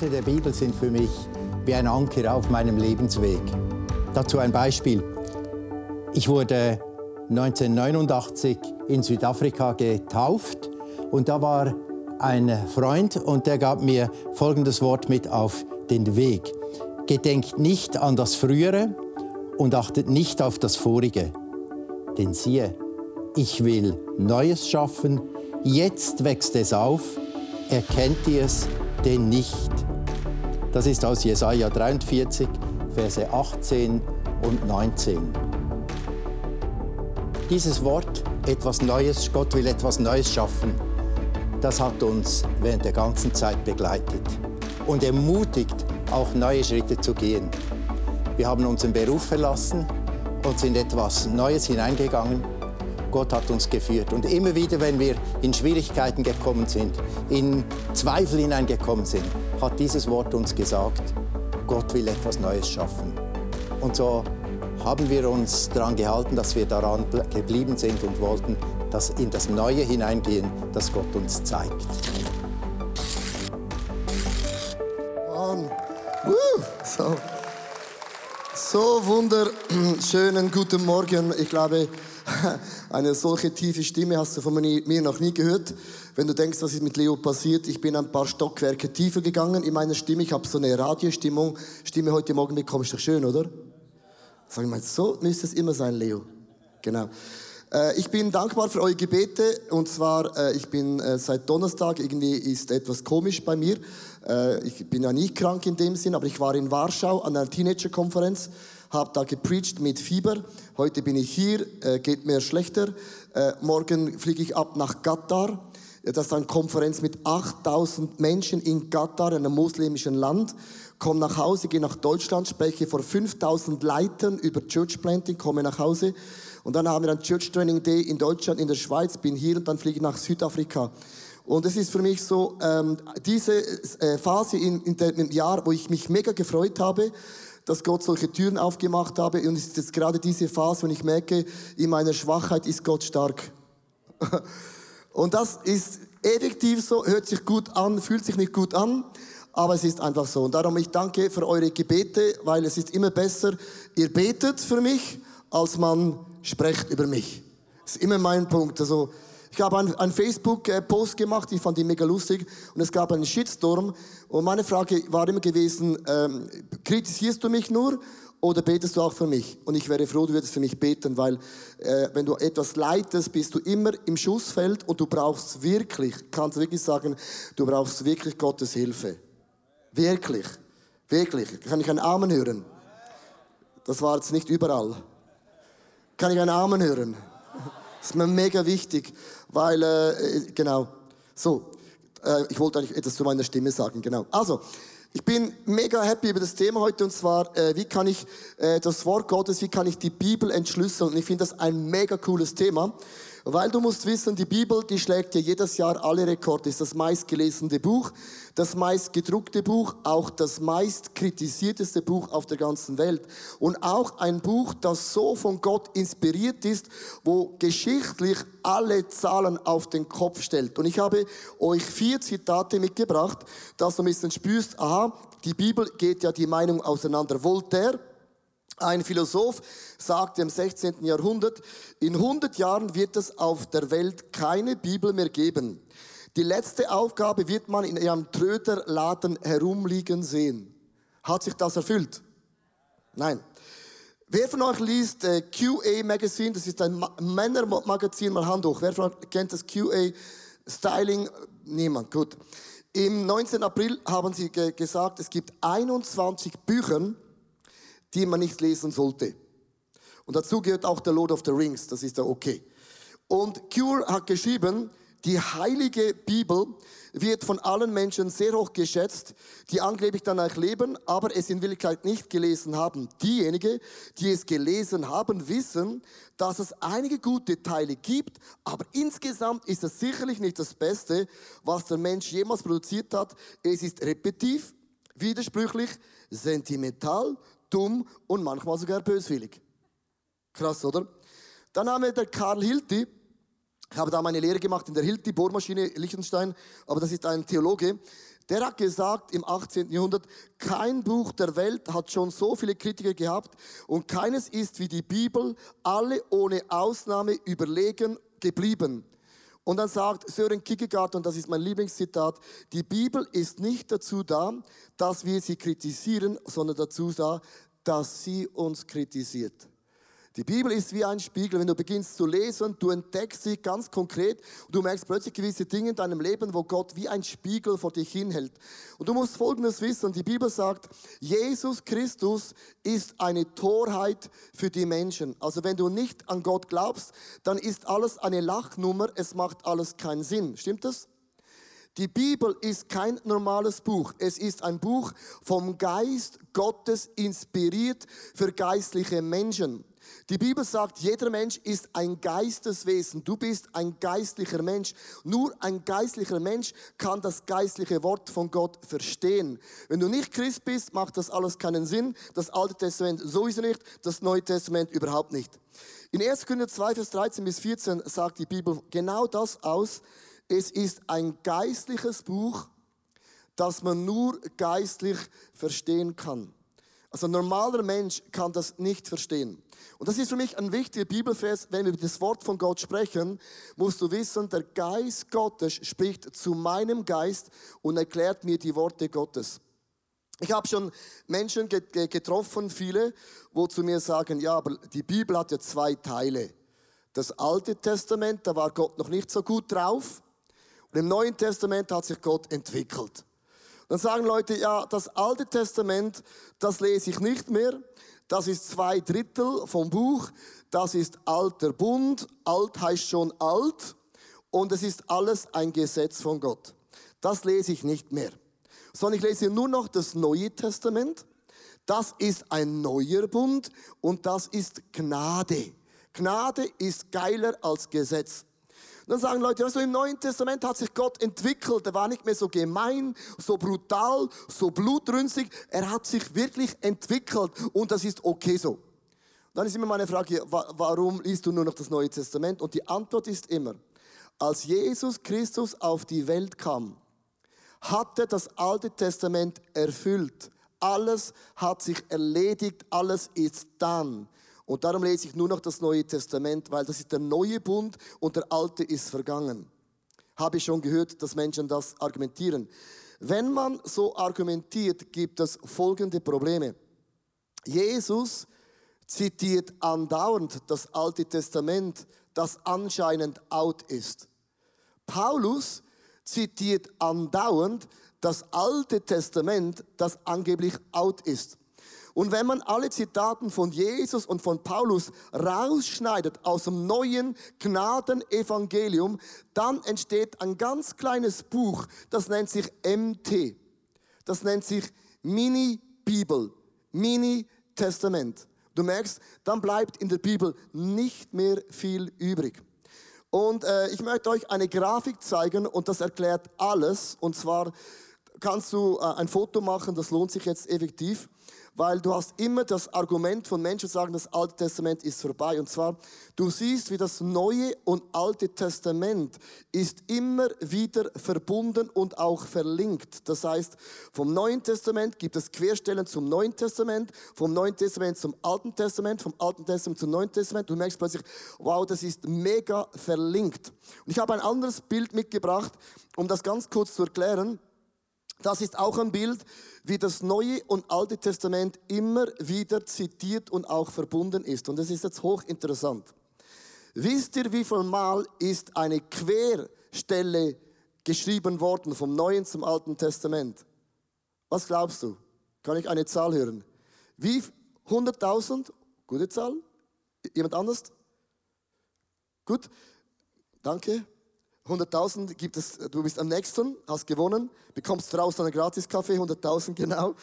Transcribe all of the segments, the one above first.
Worte der Bibel sind für mich wie ein Anker auf meinem Lebensweg. Dazu ein Beispiel. Ich wurde 1989 in Südafrika getauft und da war ein Freund und der gab mir folgendes Wort mit auf den Weg. Gedenkt nicht an das Frühere und achtet nicht auf das Vorige. Denn siehe, ich will Neues schaffen, jetzt wächst es auf, erkennt ihr es denn nicht? Das ist aus Jesaja 43, Verse 18 und 19. Dieses Wort, etwas Neues, Gott will etwas Neues schaffen, das hat uns während der ganzen Zeit begleitet und ermutigt, auch neue Schritte zu gehen. Wir haben unseren Beruf verlassen und sind etwas Neues hineingegangen Gott hat uns geführt. Und immer wieder, wenn wir in Schwierigkeiten gekommen sind, in Zweifel hineingekommen sind, hat dieses Wort uns gesagt, Gott will etwas Neues schaffen. Und so haben wir uns daran gehalten, dass wir daran geblieben sind und wollten dass in das Neue hineingehen, das Gott uns zeigt. So. so wunderschönen guten Morgen. Ich glaube, Eine solche tiefe Stimme hast du von mir noch nie gehört. Wenn du denkst, was ist mit Leo passiert, ich bin ein paar Stockwerke tiefer gegangen in meiner Stimme. Ich habe so eine Radiostimmung. Stimme heute Morgen bekomme ich doch schön, oder? Sag ich mal, so müsste es immer sein, Leo. Genau. Äh, ich bin dankbar für eure Gebete und zwar, äh, ich bin äh, seit Donnerstag, irgendwie ist etwas komisch bei mir. Ich bin ja nicht krank in dem Sinn, aber ich war in Warschau an einer Teenager-Konferenz habe da gepreacht mit Fieber. Heute bin ich hier, äh, geht mir schlechter. Äh, morgen fliege ich ab nach Katar. Das ist eine Konferenz mit 8000 Menschen in Katar, einem muslimischen Land. Komme nach Hause, gehe nach Deutschland, spreche vor 5000 Leitern über Church Planting, komme nach Hause. Und dann haben wir ein Church Training Day in Deutschland, in der Schweiz, bin hier und dann fliege ich nach Südafrika. Und es ist für mich so, ähm, diese äh, Phase in, in dem Jahr, wo ich mich mega gefreut habe, dass Gott solche Türen aufgemacht habe. Und es ist jetzt gerade diese Phase, wo ich merke, in meiner Schwachheit ist Gott stark. Und das ist effektiv so, hört sich gut an, fühlt sich nicht gut an, aber es ist einfach so. Und darum ich danke für eure Gebete, weil es ist immer besser, ihr betet für mich, als man spricht über mich. Das ist immer mein Punkt. Also, ich habe einen, Facebook-Post gemacht, ich fand ihn mega lustig und es gab einen Shitstorm und meine Frage war immer gewesen, ähm, kritisierst du mich nur oder betest du auch für mich? Und ich wäre froh, du würdest für mich beten, weil äh, wenn du etwas leitest, bist du immer im Schussfeld und du brauchst wirklich, kannst wirklich sagen, du brauchst wirklich Gottes Hilfe. Wirklich, wirklich. Kann ich einen Amen hören? Das war jetzt nicht überall. Kann ich einen Amen hören? Das ist mir mega wichtig, weil, äh, genau, so, äh, ich wollte eigentlich etwas zu meiner Stimme sagen, genau. Also, ich bin mega happy über das Thema heute und zwar, äh, wie kann ich äh, das Wort Gottes, wie kann ich die Bibel entschlüsseln? Und ich finde das ein mega cooles Thema. Weil du musst wissen, die Bibel, die schlägt ja jedes Jahr alle Rekorde. Ist das meistgelesene Buch, das meistgedruckte Buch, auch das meist kritisierteste Buch auf der ganzen Welt. Und auch ein Buch, das so von Gott inspiriert ist, wo geschichtlich alle Zahlen auf den Kopf stellt. Und ich habe euch vier Zitate mitgebracht, dass du ein bisschen spürst, aha, die Bibel geht ja die Meinung auseinander. Voltaire, ein Philosoph sagte im 16. Jahrhundert, in 100 Jahren wird es auf der Welt keine Bibel mehr geben. Die letzte Aufgabe wird man in einem Tröderladen herumliegen sehen. Hat sich das erfüllt? Nein. Wer von euch liest äh, QA Magazine? Das ist ein Männermagazin. Mal Hand hoch. Wer von euch kennt das QA Styling? Niemand. Gut. Im 19. April haben sie ge gesagt, es gibt 21 Bücher, die man nicht lesen sollte. Und dazu gehört auch der Lord of the Rings, das ist ja okay. Und Cure hat geschrieben, die heilige Bibel wird von allen Menschen sehr hoch geschätzt, die angeblich danach leben, aber es in Wirklichkeit nicht gelesen haben. Diejenigen, die es gelesen haben, wissen, dass es einige gute Teile gibt, aber insgesamt ist es sicherlich nicht das Beste, was der Mensch jemals produziert hat. Es ist repetitiv, widersprüchlich, sentimental, dumm und manchmal sogar böswillig. Krass, oder? Dann haben wir der Karl Hilti. Ich habe da meine Lehre gemacht in der Hilti Bohrmaschine Liechtenstein, aber das ist ein Theologe. Der hat gesagt im 18. Jahrhundert, kein Buch der Welt hat schon so viele Kritiker gehabt und keines ist wie die Bibel, alle ohne Ausnahme überlegen geblieben. Und dann sagt Sören Kierkegaard, und das ist mein Lieblingszitat, die Bibel ist nicht dazu da, dass wir sie kritisieren, sondern dazu da, dass sie uns kritisiert. Die Bibel ist wie ein Spiegel. Wenn du beginnst zu lesen, du entdeckst sie ganz konkret und du merkst plötzlich gewisse Dinge in deinem Leben, wo Gott wie ein Spiegel vor dich hinhält. Und du musst Folgendes wissen. Die Bibel sagt, Jesus Christus ist eine Torheit für die Menschen. Also wenn du nicht an Gott glaubst, dann ist alles eine Lachnummer. Es macht alles keinen Sinn. Stimmt das? Die Bibel ist kein normales Buch. Es ist ein Buch vom Geist Gottes inspiriert für geistliche Menschen. Die Bibel sagt, jeder Mensch ist ein Geisteswesen. Du bist ein geistlicher Mensch. Nur ein geistlicher Mensch kann das geistliche Wort von Gott verstehen. Wenn du nicht Christ bist, macht das alles keinen Sinn. Das Alte Testament sowieso nicht, das Neue Testament überhaupt nicht. In 1. Korinther 2, Vers 13 bis 14 sagt die Bibel genau das aus. Es ist ein geistliches Buch, das man nur geistlich verstehen kann. Also ein normaler Mensch kann das nicht verstehen. Und das ist für mich ein wichtiger Bibelvers. Wenn wir über das Wort von Gott sprechen, musst du wissen, der Geist Gottes spricht zu meinem Geist und erklärt mir die Worte Gottes. Ich habe schon Menschen getroffen, viele, wo zu mir sagen, ja, aber die Bibel hat ja zwei Teile. Das Alte Testament, da war Gott noch nicht so gut drauf. Und im Neuen Testament hat sich Gott entwickelt. Dann sagen Leute, ja, das Alte Testament, das lese ich nicht mehr. Das ist zwei Drittel vom Buch. Das ist alter Bund. Alt heißt schon alt. Und es ist alles ein Gesetz von Gott. Das lese ich nicht mehr. Sondern ich lese nur noch das Neue Testament. Das ist ein neuer Bund und das ist Gnade. Gnade ist geiler als Gesetz dann sagen Leute, du, im Neuen Testament hat sich Gott entwickelt. Er war nicht mehr so gemein, so brutal, so blutrünstig. Er hat sich wirklich entwickelt und das ist okay so. Dann ist immer meine Frage, warum liest du nur noch das Neue Testament? Und die Antwort ist immer, als Jesus Christus auf die Welt kam, hatte das Alte Testament erfüllt. Alles hat sich erledigt, alles ist dann. Und darum lese ich nur noch das Neue Testament, weil das ist der neue Bund und der alte ist vergangen. Habe ich schon gehört, dass Menschen das argumentieren. Wenn man so argumentiert, gibt es folgende Probleme. Jesus zitiert andauernd das Alte Testament, das anscheinend out ist. Paulus zitiert andauernd das Alte Testament, das angeblich out ist. Und wenn man alle Zitaten von Jesus und von Paulus rausschneidet aus dem neuen Gnadenevangelium, dann entsteht ein ganz kleines Buch, das nennt sich MT. Das nennt sich Mini-Bibel, Mini-Testament. Du merkst, dann bleibt in der Bibel nicht mehr viel übrig. Und äh, ich möchte euch eine Grafik zeigen und das erklärt alles. Und zwar kannst du äh, ein Foto machen, das lohnt sich jetzt effektiv weil du hast immer das Argument von Menschen, die sagen, das Alte Testament ist vorbei. Und zwar, du siehst, wie das Neue und Alte Testament ist immer wieder verbunden und auch verlinkt. Das heißt, vom Neuen Testament gibt es Querstellen zum Neuen Testament, vom Neuen Testament zum Alten Testament, vom Alten Testament zum Neuen Testament. Du merkst plötzlich, wow, das ist mega verlinkt. Und ich habe ein anderes Bild mitgebracht, um das ganz kurz zu erklären. Das ist auch ein Bild, wie das Neue und Alte Testament immer wieder zitiert und auch verbunden ist. Und das ist jetzt hochinteressant. Wisst ihr, wie viel Mal ist eine Querstelle geschrieben worden vom Neuen zum Alten Testament? Was glaubst du? Kann ich eine Zahl hören? Wie 100.000? Gute Zahl? Jemand anders? Gut, danke. 100.000 gibt es, du bist am nächsten, hast gewonnen, bekommst draußen einen Gratis-Kaffee, 100.000 genau.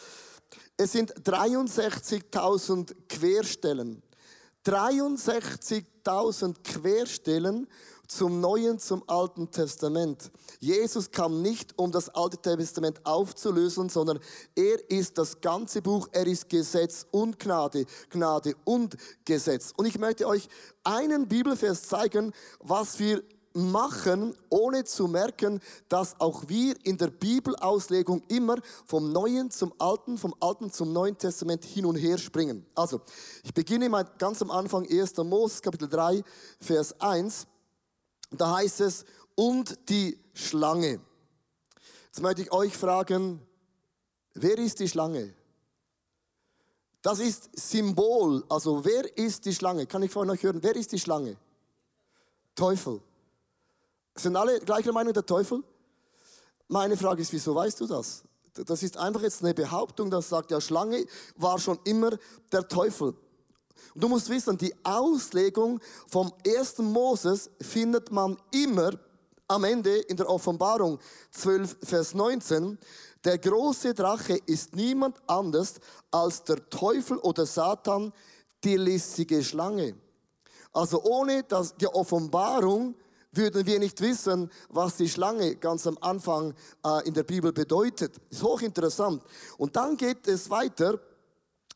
Es sind 63.000 Querstellen. 63.000 Querstellen zum Neuen, zum Alten Testament. Jesus kam nicht, um das Alte Testament aufzulösen, sondern er ist das ganze Buch, er ist Gesetz und Gnade, Gnade und Gesetz. Und ich möchte euch einen Bibelvers zeigen, was wir machen, ohne zu merken, dass auch wir in der Bibelauslegung immer vom Neuen zum Alten, vom Alten zum Neuen Testament hin und her springen. Also, ich beginne mal ganz am Anfang 1. Mose, Kapitel 3, Vers 1. Da heißt es, und die Schlange. Jetzt möchte ich euch fragen, wer ist die Schlange? Das ist Symbol. Also wer ist die Schlange? Kann ich von euch hören? Wer ist die Schlange? Teufel. Sind alle gleicher Meinung der Teufel? Meine Frage ist, wieso weißt du das? Das ist einfach jetzt eine Behauptung, das sagt, ja, Schlange war schon immer der Teufel. Und du musst wissen, die Auslegung vom ersten Moses findet man immer am Ende in der Offenbarung 12, Vers 19. Der große Drache ist niemand anders als der Teufel oder Satan, die listige Schlange. Also ohne das, die Offenbarung würden wir nicht wissen, was die Schlange ganz am Anfang äh, in der Bibel bedeutet. Ist hochinteressant. Und dann geht es weiter,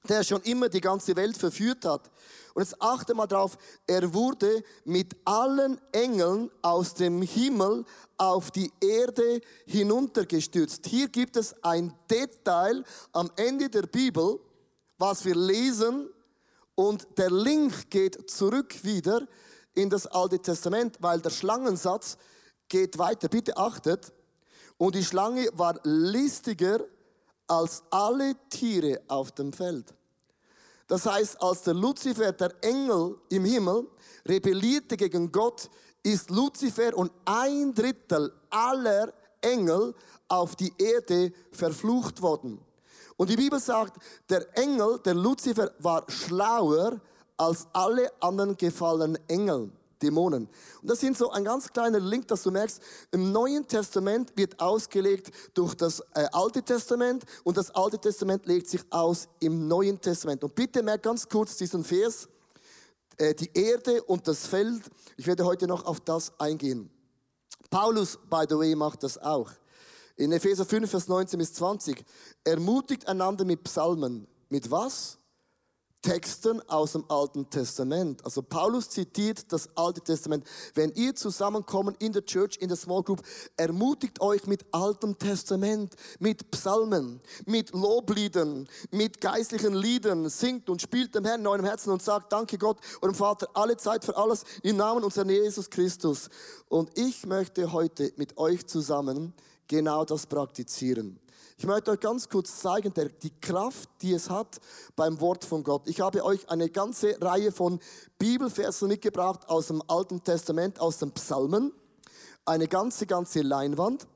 der schon immer die ganze Welt verführt hat. Und jetzt achte mal drauf, er wurde mit allen Engeln aus dem Himmel auf die Erde hinuntergestürzt. Hier gibt es ein Detail am Ende der Bibel, was wir lesen, und der Link geht zurück wieder in das Alte Testament, weil der Schlangensatz geht weiter. Bitte achtet. Und die Schlange war listiger als alle Tiere auf dem Feld. Das heißt, als der Luzifer, der Engel im Himmel, rebellierte gegen Gott, ist Luzifer und ein Drittel aller Engel auf die Erde verflucht worden. Und die Bibel sagt, der Engel, der Luzifer, war schlauer als alle anderen gefallenen Engel. Dämonen. Und das sind so ein ganz kleiner Link, dass du merkst, im Neuen Testament wird ausgelegt durch das äh, Alte Testament und das Alte Testament legt sich aus im Neuen Testament. Und bitte merk ganz kurz diesen Vers, äh, die Erde und das Feld. Ich werde heute noch auf das eingehen. Paulus, by the way, macht das auch. In Epheser 5, Vers 19 bis 20. Ermutigt einander mit Psalmen. Mit was? Texten aus dem Alten Testament. Also Paulus zitiert das Alte Testament. Wenn ihr zusammenkommen in der Church, in der Small Group, ermutigt euch mit Altem Testament, mit Psalmen, mit Lobliedern, mit geistlichen Liedern, singt und spielt dem Herrn in eurem Herzen und sagt, danke Gott, eurem Vater, alle Zeit für alles im Namen unseres Jesus Christus. Und ich möchte heute mit euch zusammen genau das praktizieren. Ich möchte euch ganz kurz zeigen, die Kraft, die es hat beim Wort von Gott. Ich habe euch eine ganze Reihe von Bibelversen mitgebracht aus dem Alten Testament, aus den Psalmen. Eine ganze, ganze Leinwand.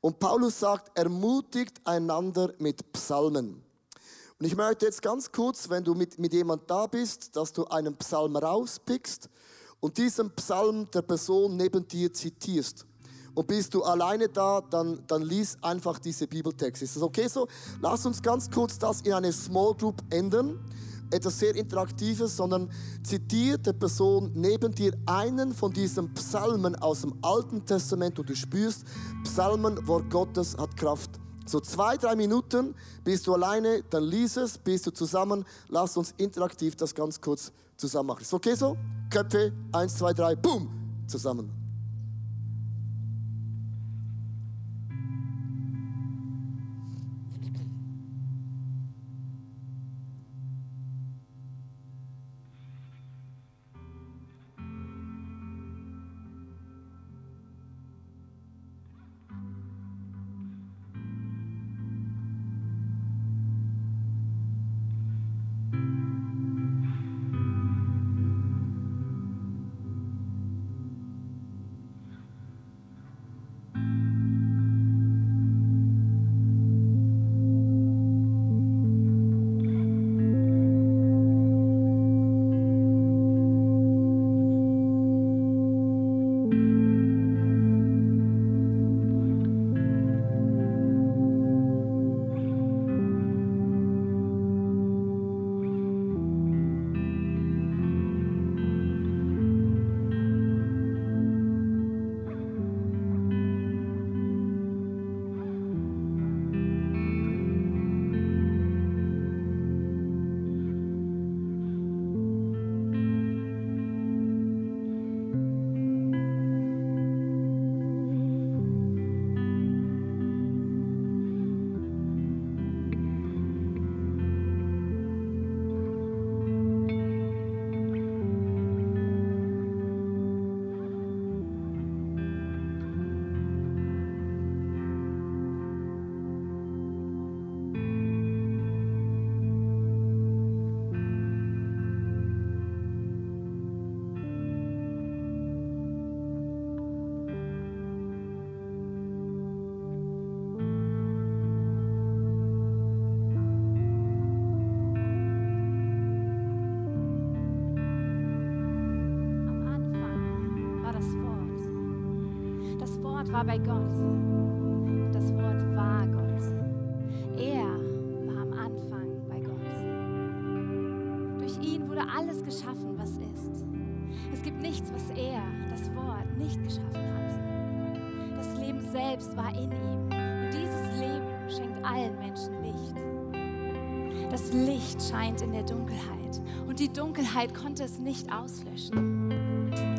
Und Paulus sagt, ermutigt einander mit Psalmen. Und ich möchte jetzt ganz kurz, wenn du mit, mit jemand da bist, dass du einen Psalm rauspickst und diesen Psalm der Person neben dir zitierst. Und bist du alleine da, dann, dann lies einfach diese Bibeltexte. Ist das okay so? Lass uns ganz kurz das in eine Small Group ändern. Etwas sehr Interaktives, sondern zitiert der Person neben dir einen von diesen Psalmen aus dem Alten Testament und du spürst, Psalmen, Wort Gottes hat Kraft. So zwei, drei Minuten bist du alleine, dann lies es, bist du zusammen. Lass uns interaktiv das ganz kurz zusammen machen. Ist okay so? Köpfe, eins, zwei, drei, boom, zusammen. War bei Gott. Das Wort war Gott. Er war am Anfang bei Gott. Durch ihn wurde alles geschaffen, was ist. Es gibt nichts, was er, das Wort, nicht geschaffen hat. Das Leben selbst war in ihm. Und dieses Leben schenkt allen Menschen Licht. Das Licht scheint in der Dunkelheit. Und die Dunkelheit konnte es nicht auslöschen.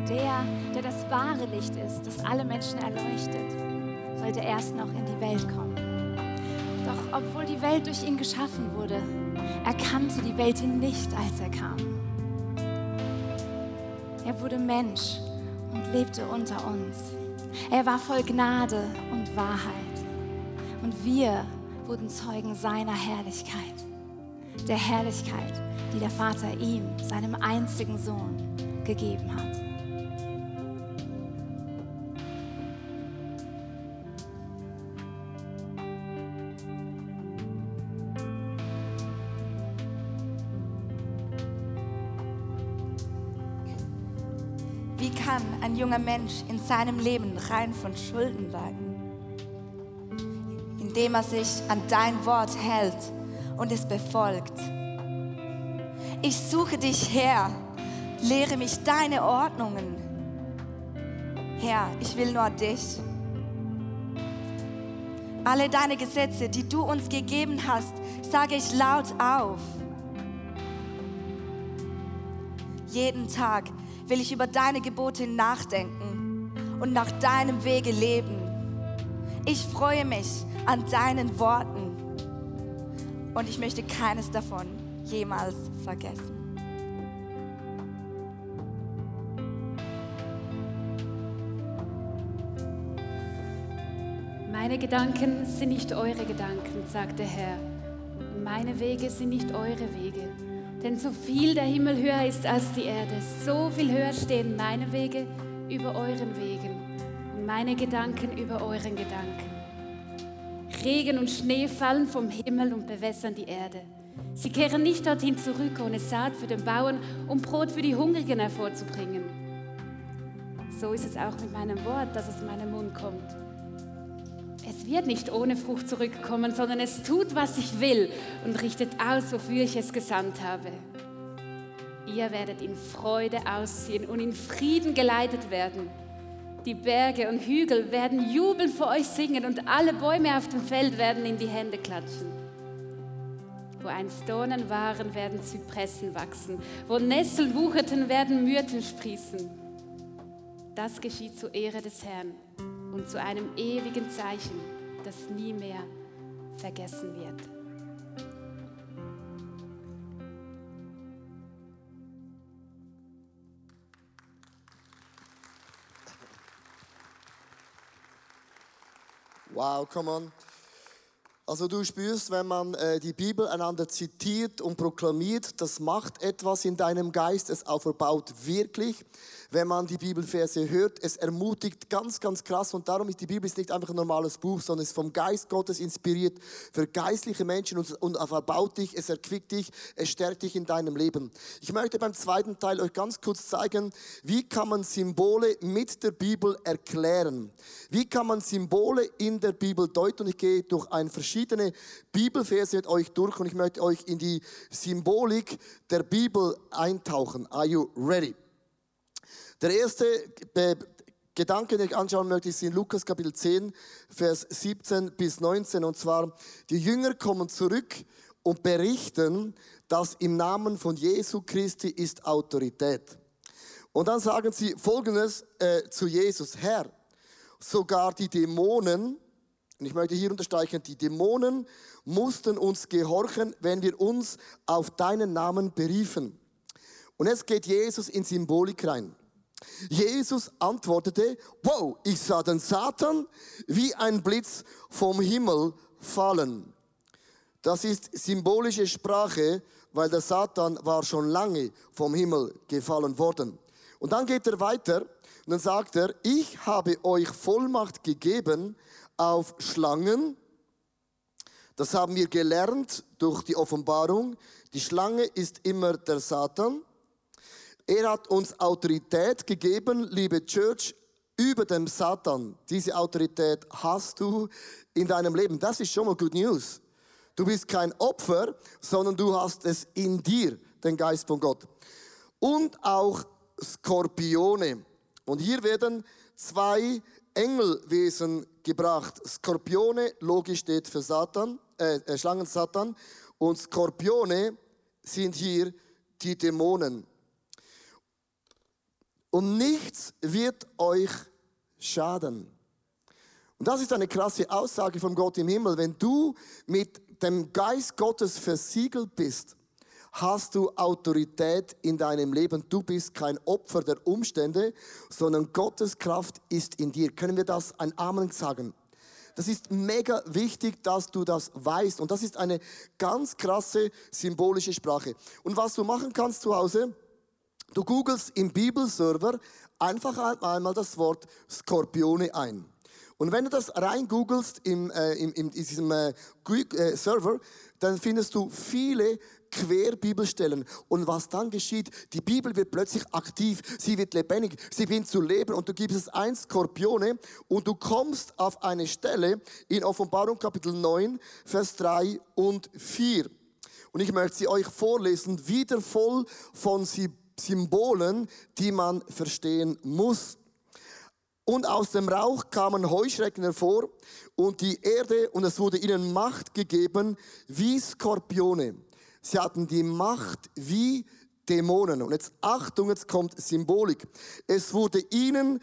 Der, der das wahre Licht ist, das alle Menschen erleuchtet, sollte erst noch in die Welt kommen. Doch obwohl die Welt durch ihn geschaffen wurde, erkannte die Welt ihn nicht, als er kam. Er wurde Mensch und lebte unter uns. Er war voll Gnade und Wahrheit. Und wir wurden Zeugen seiner Herrlichkeit. Der Herrlichkeit, die der Vater ihm, seinem einzigen Sohn, gegeben hat. Junger Mensch in seinem Leben rein von Schulden bleiben? Indem er sich an dein Wort hält und es befolgt. Ich suche dich her, lehre mich deine Ordnungen. Herr, ich will nur dich. Alle deine Gesetze, die du uns gegeben hast, sage ich laut auf. Jeden Tag will ich über deine Gebote nachdenken und nach deinem Wege leben. Ich freue mich an deinen Worten und ich möchte keines davon jemals vergessen. Meine Gedanken sind nicht eure Gedanken, sagt der Herr. Meine Wege sind nicht eure Wege. Denn so viel der Himmel höher ist als die Erde, so viel höher stehen meine Wege über euren Wegen und meine Gedanken über euren Gedanken. Regen und Schnee fallen vom Himmel und bewässern die Erde. Sie kehren nicht dorthin zurück, ohne Saat für den Bauern, um Brot für die Hungrigen hervorzubringen. So ist es auch mit meinem Wort, das aus meinem Mund kommt. Es wird nicht ohne Frucht zurückkommen, sondern es tut, was ich will und richtet aus, wofür ich es gesandt habe. Ihr werdet in Freude ausziehen und in Frieden geleitet werden. Die Berge und Hügel werden jubeln vor euch singen und alle Bäume auf dem Feld werden in die Hände klatschen. Wo einst Dornen waren, werden Zypressen wachsen. Wo Nesseln wucherten, werden Myrten sprießen. Das geschieht zur Ehre des Herrn und zu einem ewigen Zeichen, das nie mehr vergessen wird. Wow, come on. Also du spürst, wenn man äh, die Bibel einander zitiert und proklamiert, das macht etwas in deinem Geist, es auferbaut wirklich wenn man die Bibelverse hört. Es ermutigt ganz, ganz krass und darum ist die Bibel nicht einfach ein normales Buch, sondern es ist vom Geist Gottes inspiriert für geistliche Menschen und, und verbaut dich, es erquickt dich, es stärkt dich in deinem Leben. Ich möchte beim zweiten Teil euch ganz kurz zeigen, wie kann man Symbole mit der Bibel erklären. Wie kann man Symbole in der Bibel deuten und ich gehe durch ein verschiedene Bibelverse mit euch durch und ich möchte euch in die Symbolik der Bibel eintauchen. Are you ready? Der erste Gedanke, den ich anschauen möchte, ist in Lukas Kapitel 10, Vers 17 bis 19. Und zwar, die Jünger kommen zurück und berichten, dass im Namen von Jesu Christi ist Autorität. Und dann sagen sie Folgendes äh, zu Jesus, Herr, sogar die Dämonen, und ich möchte hier unterstreichen, die Dämonen mussten uns gehorchen, wenn wir uns auf deinen Namen beriefen. Und jetzt geht Jesus in Symbolik rein. Jesus antwortete, wow, ich sah den Satan wie ein Blitz vom Himmel fallen. Das ist symbolische Sprache, weil der Satan war schon lange vom Himmel gefallen worden. Und dann geht er weiter und dann sagt er, ich habe euch Vollmacht gegeben auf Schlangen. Das haben wir gelernt durch die Offenbarung. Die Schlange ist immer der Satan. Er hat uns Autorität gegeben, liebe Church, über dem Satan. Diese Autorität hast du in deinem Leben. Das ist schon mal Good News. Du bist kein Opfer, sondern du hast es in dir, den Geist von Gott. Und auch Skorpione. Und hier werden zwei Engelwesen gebracht. Skorpione, logisch steht für Satan, äh, äh Schlangen Satan. Und Skorpione sind hier die Dämonen. Und nichts wird euch schaden. Und das ist eine krasse Aussage von Gott im Himmel. Wenn du mit dem Geist Gottes versiegelt bist, hast du Autorität in deinem Leben. Du bist kein Opfer der Umstände, sondern Gottes Kraft ist in dir. Können wir das ein Amen sagen? Das ist mega wichtig, dass du das weißt. Und das ist eine ganz krasse symbolische Sprache. Und was du machen kannst zu Hause, du googelst im Bibelserver einfach einmal das Wort Skorpione ein. Und wenn du das rein googelst im, äh, in, in diesem äh, äh, Server, dann findest du viele Querbibelstellen. Und was dann geschieht, die Bibel wird plötzlich aktiv, sie wird lebendig, sie beginnt zu leben und du gibst es ein Skorpione und du kommst auf eine Stelle in Offenbarung Kapitel 9, Vers 3 und 4. Und ich möchte sie euch vorlesen, wieder voll von Symbolen, die man verstehen muss. Und aus dem Rauch kamen Heuschrecken hervor und die Erde und es wurde ihnen Macht gegeben wie Skorpione. Sie hatten die Macht wie Dämonen. Und jetzt Achtung, jetzt kommt Symbolik. Es wurde ihnen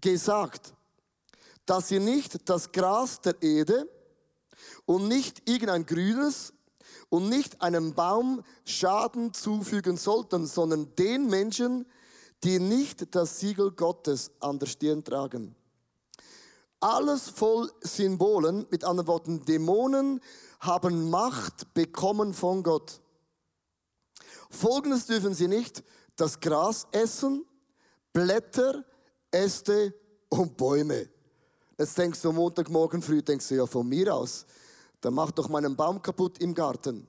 gesagt, dass sie nicht das Gras der Erde und nicht irgendein grünes und nicht einem Baum Schaden zufügen sollten, sondern den Menschen, die nicht das Siegel Gottes an der Stirn tragen. Alles voll Symbolen, mit anderen Worten, Dämonen haben Macht bekommen von Gott. Folgendes dürfen sie nicht, das Gras essen, Blätter, Äste und Bäume. Jetzt denkst du Montagmorgen früh, denkst du ja von mir aus, dann mach doch meinen Baum kaputt im Garten.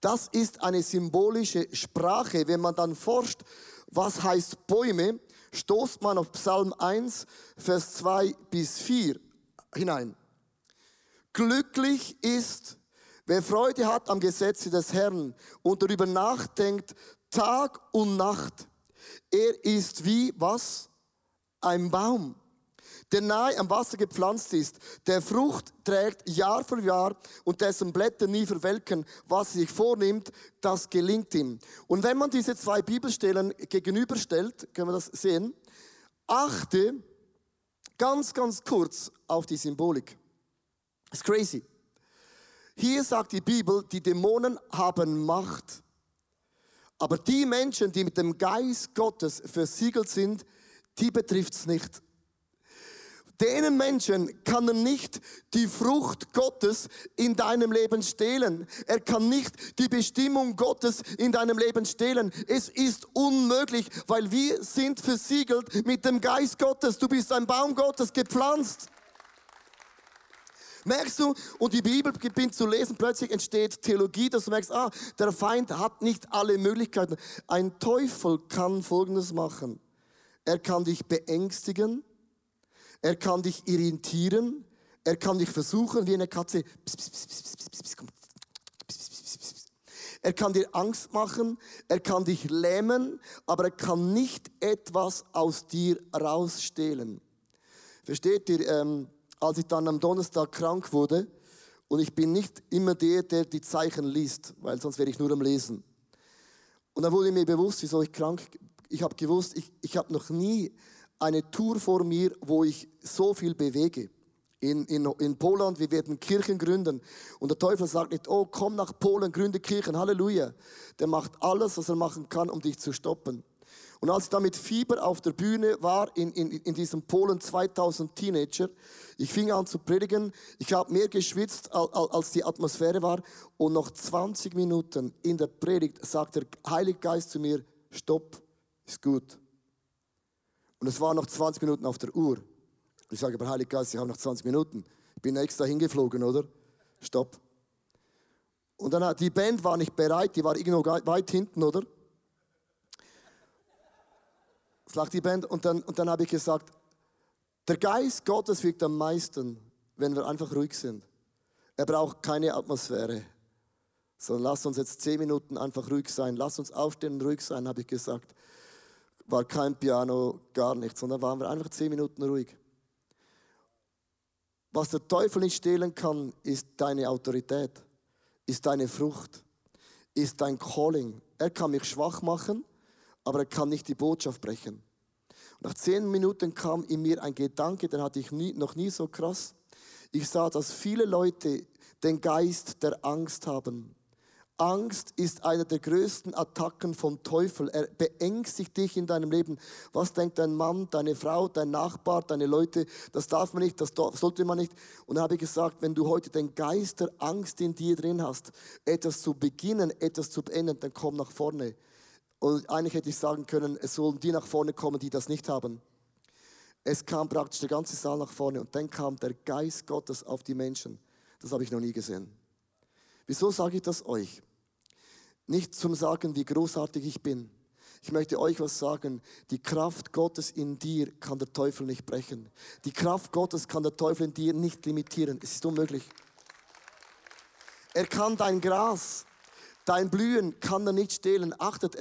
Das ist eine symbolische Sprache. Wenn man dann forscht, was heißt Bäume, stoßt man auf Psalm 1, Vers 2 bis 4 hinein. Glücklich ist, wer Freude hat am Gesetze des Herrn und darüber nachdenkt, Tag und Nacht. Er ist wie was? Ein Baum der nahe am Wasser gepflanzt ist, der Frucht trägt Jahr für Jahr und dessen Blätter nie verwelken, was sich vornimmt, das gelingt ihm. Und wenn man diese zwei Bibelstellen gegenüberstellt, können wir das sehen, achte ganz, ganz kurz auf die Symbolik. Das ist crazy. Hier sagt die Bibel, die Dämonen haben Macht. Aber die Menschen, die mit dem Geist Gottes versiegelt sind, die betrifft es nicht. Denen Menschen kann er nicht die Frucht Gottes in deinem Leben stehlen. Er kann nicht die Bestimmung Gottes in deinem Leben stehlen. Es ist unmöglich, weil wir sind versiegelt mit dem Geist Gottes. Du bist ein Baum Gottes gepflanzt. Merkst du? Und die Bibel beginnt zu lesen, plötzlich entsteht Theologie, dass du merkst, ah, der Feind hat nicht alle Möglichkeiten. Ein Teufel kann Folgendes machen. Er kann dich beängstigen, er kann dich irritieren. Er kann dich versuchen, wie eine Katze. Er kann dir Angst machen. Er kann dich lähmen. Aber er kann nicht etwas aus dir rausstehlen. Versteht ihr? Ähm, als ich dann am Donnerstag krank wurde, und ich bin nicht immer der, der die Zeichen liest, weil sonst wäre ich nur am Lesen. Und dann wurde mir bewusst, wieso ich krank, ich habe gewusst, ich, ich habe noch nie eine Tour vor mir, wo ich so viel bewege. In, in, in Polen, wir werden Kirchen gründen. Und der Teufel sagt nicht, oh, komm nach Polen, gründe Kirchen, Halleluja. Der macht alles, was er machen kann, um dich zu stoppen. Und als ich da mit Fieber auf der Bühne war, in, in, in diesem Polen 2000 Teenager, ich fing an zu predigen, ich habe mehr geschwitzt, als die Atmosphäre war. Und noch 20 Minuten in der Predigt sagt der Heilige Geist zu mir, stopp, ist gut. Und es waren noch 20 Minuten auf der Uhr. Ich sage, aber Heilig Geist, ich habe noch 20 Minuten. Ich bin extra hingeflogen, oder? Stopp. Und dann, die Band war nicht bereit, die war irgendwo weit hinten, oder? Es lag die Band und dann, und dann habe ich gesagt, Der Geist Gottes wirkt am meisten, wenn wir einfach ruhig sind. Er braucht keine Atmosphäre. Sondern lass uns jetzt zehn Minuten einfach ruhig sein. Lass uns aufstehen und ruhig sein, habe ich gesagt. War kein Piano, gar nichts, sondern waren wir einfach zehn Minuten ruhig. Was der Teufel nicht stehlen kann, ist deine Autorität, ist deine Frucht, ist dein Calling. Er kann mich schwach machen, aber er kann nicht die Botschaft brechen. nach zehn Minuten kam in mir ein Gedanke, den hatte ich nie, noch nie so krass. Ich sah, dass viele Leute den Geist der Angst haben. Angst ist eine der größten Attacken vom Teufel. Er beängstigt dich in deinem Leben. Was denkt dein Mann, deine Frau, dein Nachbar, deine Leute? Das darf man nicht, das sollte man nicht. Und dann habe ich gesagt, wenn du heute den Geist der Angst in dir drin hast, etwas zu beginnen, etwas zu beenden, dann komm nach vorne. Und eigentlich hätte ich sagen können, es sollen die nach vorne kommen, die das nicht haben. Es kam praktisch der ganze Saal nach vorne und dann kam der Geist Gottes auf die Menschen. Das habe ich noch nie gesehen. Wieso sage ich das euch? Nicht zum Sagen, wie großartig ich bin. Ich möchte euch was sagen. Die Kraft Gottes in dir kann der Teufel nicht brechen. Die Kraft Gottes kann der Teufel in dir nicht limitieren. Es ist unmöglich. Er kann dein Gras Dein Blühen kann er nicht stehlen. Achtet,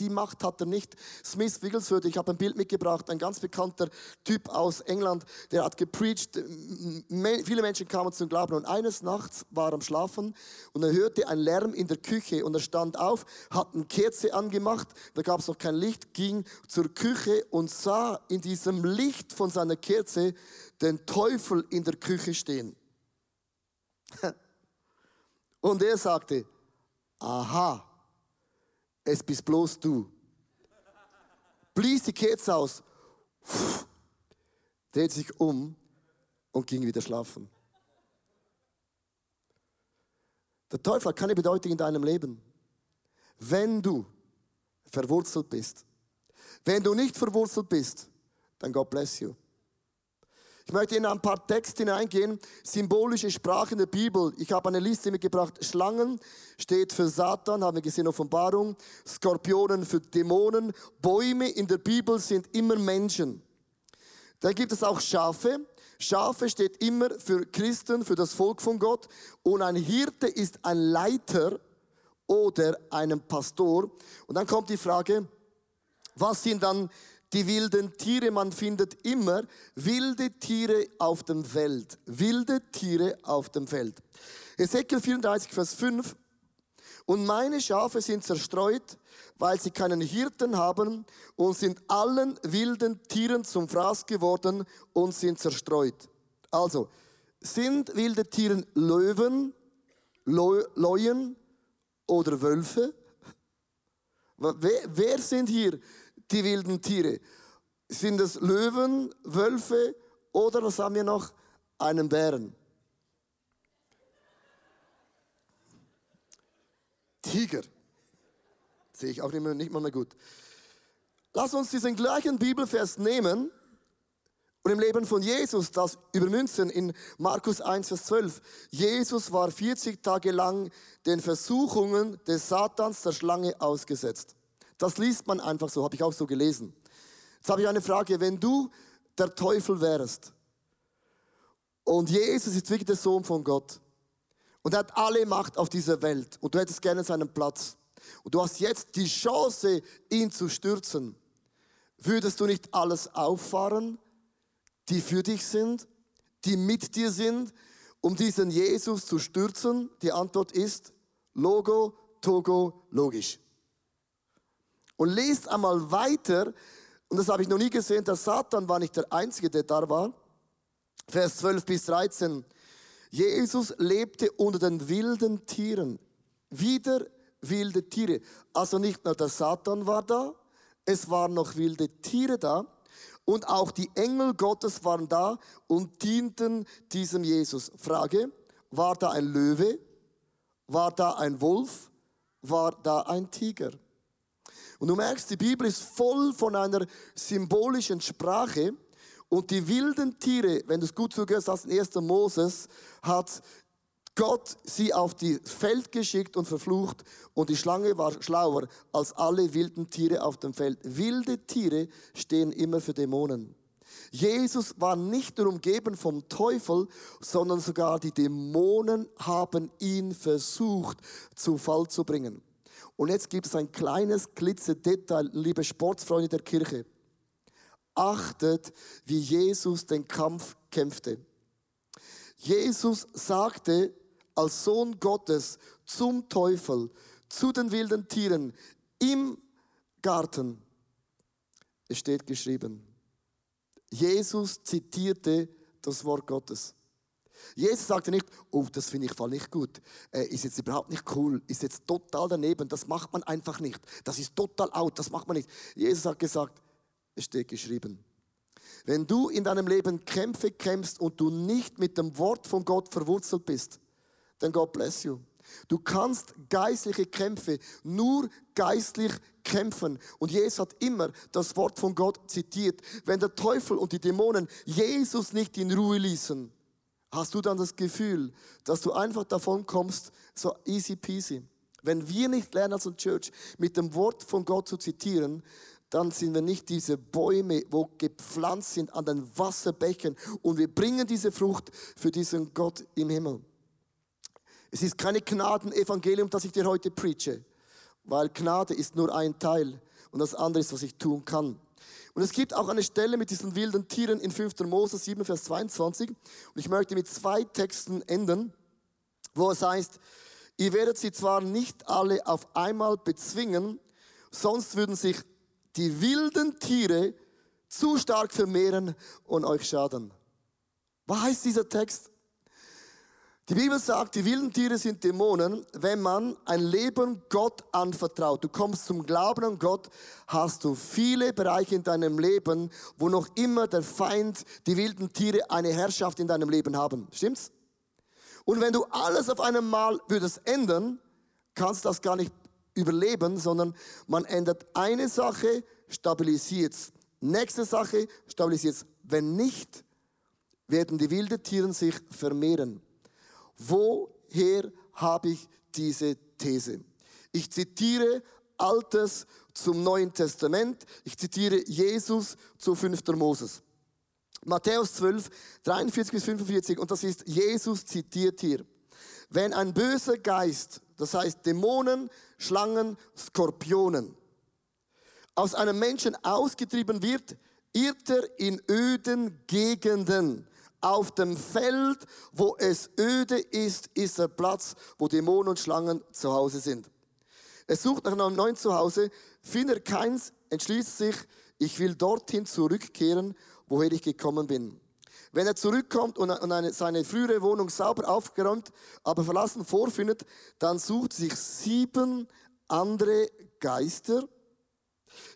die Macht hat er nicht. Smith Wigglesworth, ich habe ein Bild mitgebracht, ein ganz bekannter Typ aus England, der hat gepreacht. Viele Menschen kamen zum Glauben und eines Nachts war er am Schlafen und er hörte einen Lärm in der Küche und er stand auf, hat eine Kerze angemacht, da gab es noch kein Licht, ging zur Küche und sah in diesem Licht von seiner Kerze den Teufel in der Küche stehen. Und er sagte, aha, es bist bloß du. Blies die Kerze aus, dreht sich um und ging wieder schlafen. Der Teufel hat keine Bedeutung in deinem Leben. Wenn du verwurzelt bist. Wenn du nicht verwurzelt bist, dann God bless you. Ich möchte in ein paar Texte hineingehen, symbolische Sprache in der Bibel. Ich habe eine Liste mitgebracht. Schlangen steht für Satan, haben wir gesehen, Offenbarung. Skorpionen für Dämonen. Bäume in der Bibel sind immer Menschen. Dann gibt es auch Schafe. Schafe steht immer für Christen, für das Volk von Gott. Und ein Hirte ist ein Leiter oder ein Pastor. Und dann kommt die Frage, was sind dann die wilden Tiere, man findet immer wilde Tiere auf dem Feld. Wilde Tiere auf dem Feld. Ezekiel 34, Vers 5. Und meine Schafe sind zerstreut, weil sie keinen Hirten haben und sind allen wilden Tieren zum Fraß geworden und sind zerstreut. Also, sind wilde Tiere Löwen, Leuen oder Wölfe? Wer, wer sind hier die wilden Tiere. Sind es Löwen, Wölfe oder was haben wir noch? Einen Bären. Tiger. Sehe ich auch nicht, mehr, nicht mal mehr gut. Lass uns diesen gleichen Bibelvers nehmen und im Leben von Jesus das übermünzen in Markus 1, Vers 12. Jesus war 40 Tage lang den Versuchungen des Satans der Schlange ausgesetzt. Das liest man einfach so, habe ich auch so gelesen. Jetzt habe ich eine Frage, wenn du der Teufel wärst und Jesus ist wirklich der Sohn von Gott und er hat alle Macht auf dieser Welt und du hättest gerne seinen Platz und du hast jetzt die Chance, ihn zu stürzen, würdest du nicht alles auffahren, die für dich sind, die mit dir sind, um diesen Jesus zu stürzen? Die Antwort ist Logo, Togo, logisch und lest einmal weiter, und das habe ich noch nie gesehen, der Satan war nicht der Einzige, der da war. Vers 12 bis 13. Jesus lebte unter den wilden Tieren. Wieder wilde Tiere. Also nicht nur der Satan war da, es waren noch wilde Tiere da. Und auch die Engel Gottes waren da und dienten diesem Jesus. Frage, war da ein Löwe? War da ein Wolf? War da ein Tiger? Und du merkst, die Bibel ist voll von einer symbolischen Sprache. Und die wilden Tiere, wenn du es gut zugehörst hast, in 1. Moses, hat Gott sie auf die Feld geschickt und verflucht und die Schlange war schlauer als alle wilden Tiere auf dem Feld. Wilde Tiere stehen immer für Dämonen. Jesus war nicht nur umgeben vom Teufel, sondern sogar die Dämonen haben ihn versucht zu Fall zu bringen. Und jetzt gibt es ein kleines Glitzerdetail, liebe Sportsfreunde der Kirche. Achtet, wie Jesus den Kampf kämpfte. Jesus sagte als Sohn Gottes zum Teufel, zu den wilden Tieren im Garten, es steht geschrieben, Jesus zitierte das Wort Gottes. Jesus sagte nicht, oh, das finde ich voll nicht gut, äh, ist jetzt überhaupt nicht cool, ist jetzt total daneben, das macht man einfach nicht, das ist total out, das macht man nicht. Jesus hat gesagt, es steht geschrieben. Wenn du in deinem Leben Kämpfe kämpfst und du nicht mit dem Wort von Gott verwurzelt bist, dann God bless you. Du kannst geistliche Kämpfe nur geistlich kämpfen. Und Jesus hat immer das Wort von Gott zitiert. Wenn der Teufel und die Dämonen Jesus nicht in Ruhe ließen, hast du dann das Gefühl, dass du einfach davon kommst, so easy peasy. Wenn wir nicht lernen als Church mit dem Wort von Gott zu zitieren, dann sind wir nicht diese Bäume, wo gepflanzt sind an den Wasserbächen und wir bringen diese Frucht für diesen Gott im Himmel. Es ist keine Gnadenevangelium, das ich dir heute preache, weil Gnade ist nur ein Teil und das andere ist, was ich tun kann. Und es gibt auch eine Stelle mit diesen wilden Tieren in 5. Mose 7, Vers 22. Und ich möchte mit zwei Texten enden, wo es heißt, ihr werdet sie zwar nicht alle auf einmal bezwingen, sonst würden sich die wilden Tiere zu stark vermehren und euch schaden. Was heißt dieser Text? Die Bibel sagt, die wilden Tiere sind Dämonen, wenn man ein Leben Gott anvertraut. Du kommst zum Glauben an Gott, hast du viele Bereiche in deinem Leben, wo noch immer der Feind, die wilden Tiere eine Herrschaft in deinem Leben haben. Stimmt's? Und wenn du alles auf einmal würdest ändern, kannst du das gar nicht überleben, sondern man ändert eine Sache, stabilisiert's. Nächste Sache, stabilisiert's. Wenn nicht, werden die wilden Tiere sich vermehren. Woher habe ich diese These? Ich zitiere Altes zum Neuen Testament. Ich zitiere Jesus zu 5. Moses. Matthäus 12, 43 bis 45. Und das ist Jesus zitiert hier. Wenn ein böser Geist, das heißt Dämonen, Schlangen, Skorpionen, aus einem Menschen ausgetrieben wird, irrt er in öden Gegenden auf dem Feld, wo es öde ist, ist der Platz, wo Dämonen und Schlangen zu Hause sind. Er sucht nach einem neuen Zuhause, findet keins, entschließt sich, ich will dorthin zurückkehren, woher ich gekommen bin. Wenn er zurückkommt und eine, seine frühere Wohnung sauber aufgeräumt, aber verlassen vorfindet, dann sucht sich sieben andere Geister,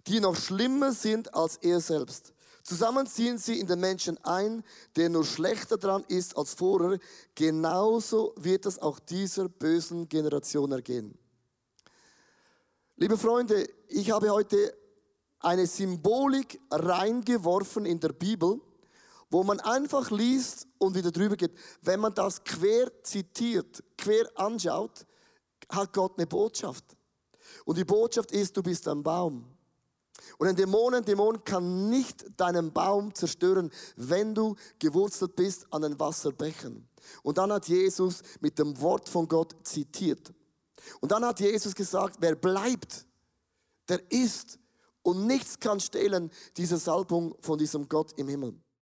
die noch schlimmer sind als er selbst. Zusammen ziehen sie in den Menschen ein, der nur schlechter dran ist als vorher. Genauso wird es auch dieser bösen Generation ergehen. Liebe Freunde, ich habe heute eine Symbolik reingeworfen in der Bibel, wo man einfach liest und wieder drüber geht. Wenn man das quer zitiert, quer anschaut, hat Gott eine Botschaft. Und die Botschaft ist, du bist ein Baum. Und ein Dämon, ein Dämon kann nicht deinen Baum zerstören, wenn du gewurzelt bist an den Wasserbächen. Und dann hat Jesus mit dem Wort von Gott zitiert. Und dann hat Jesus gesagt, wer bleibt, der ist und nichts kann stehlen diese Salbung von diesem Gott im Himmel.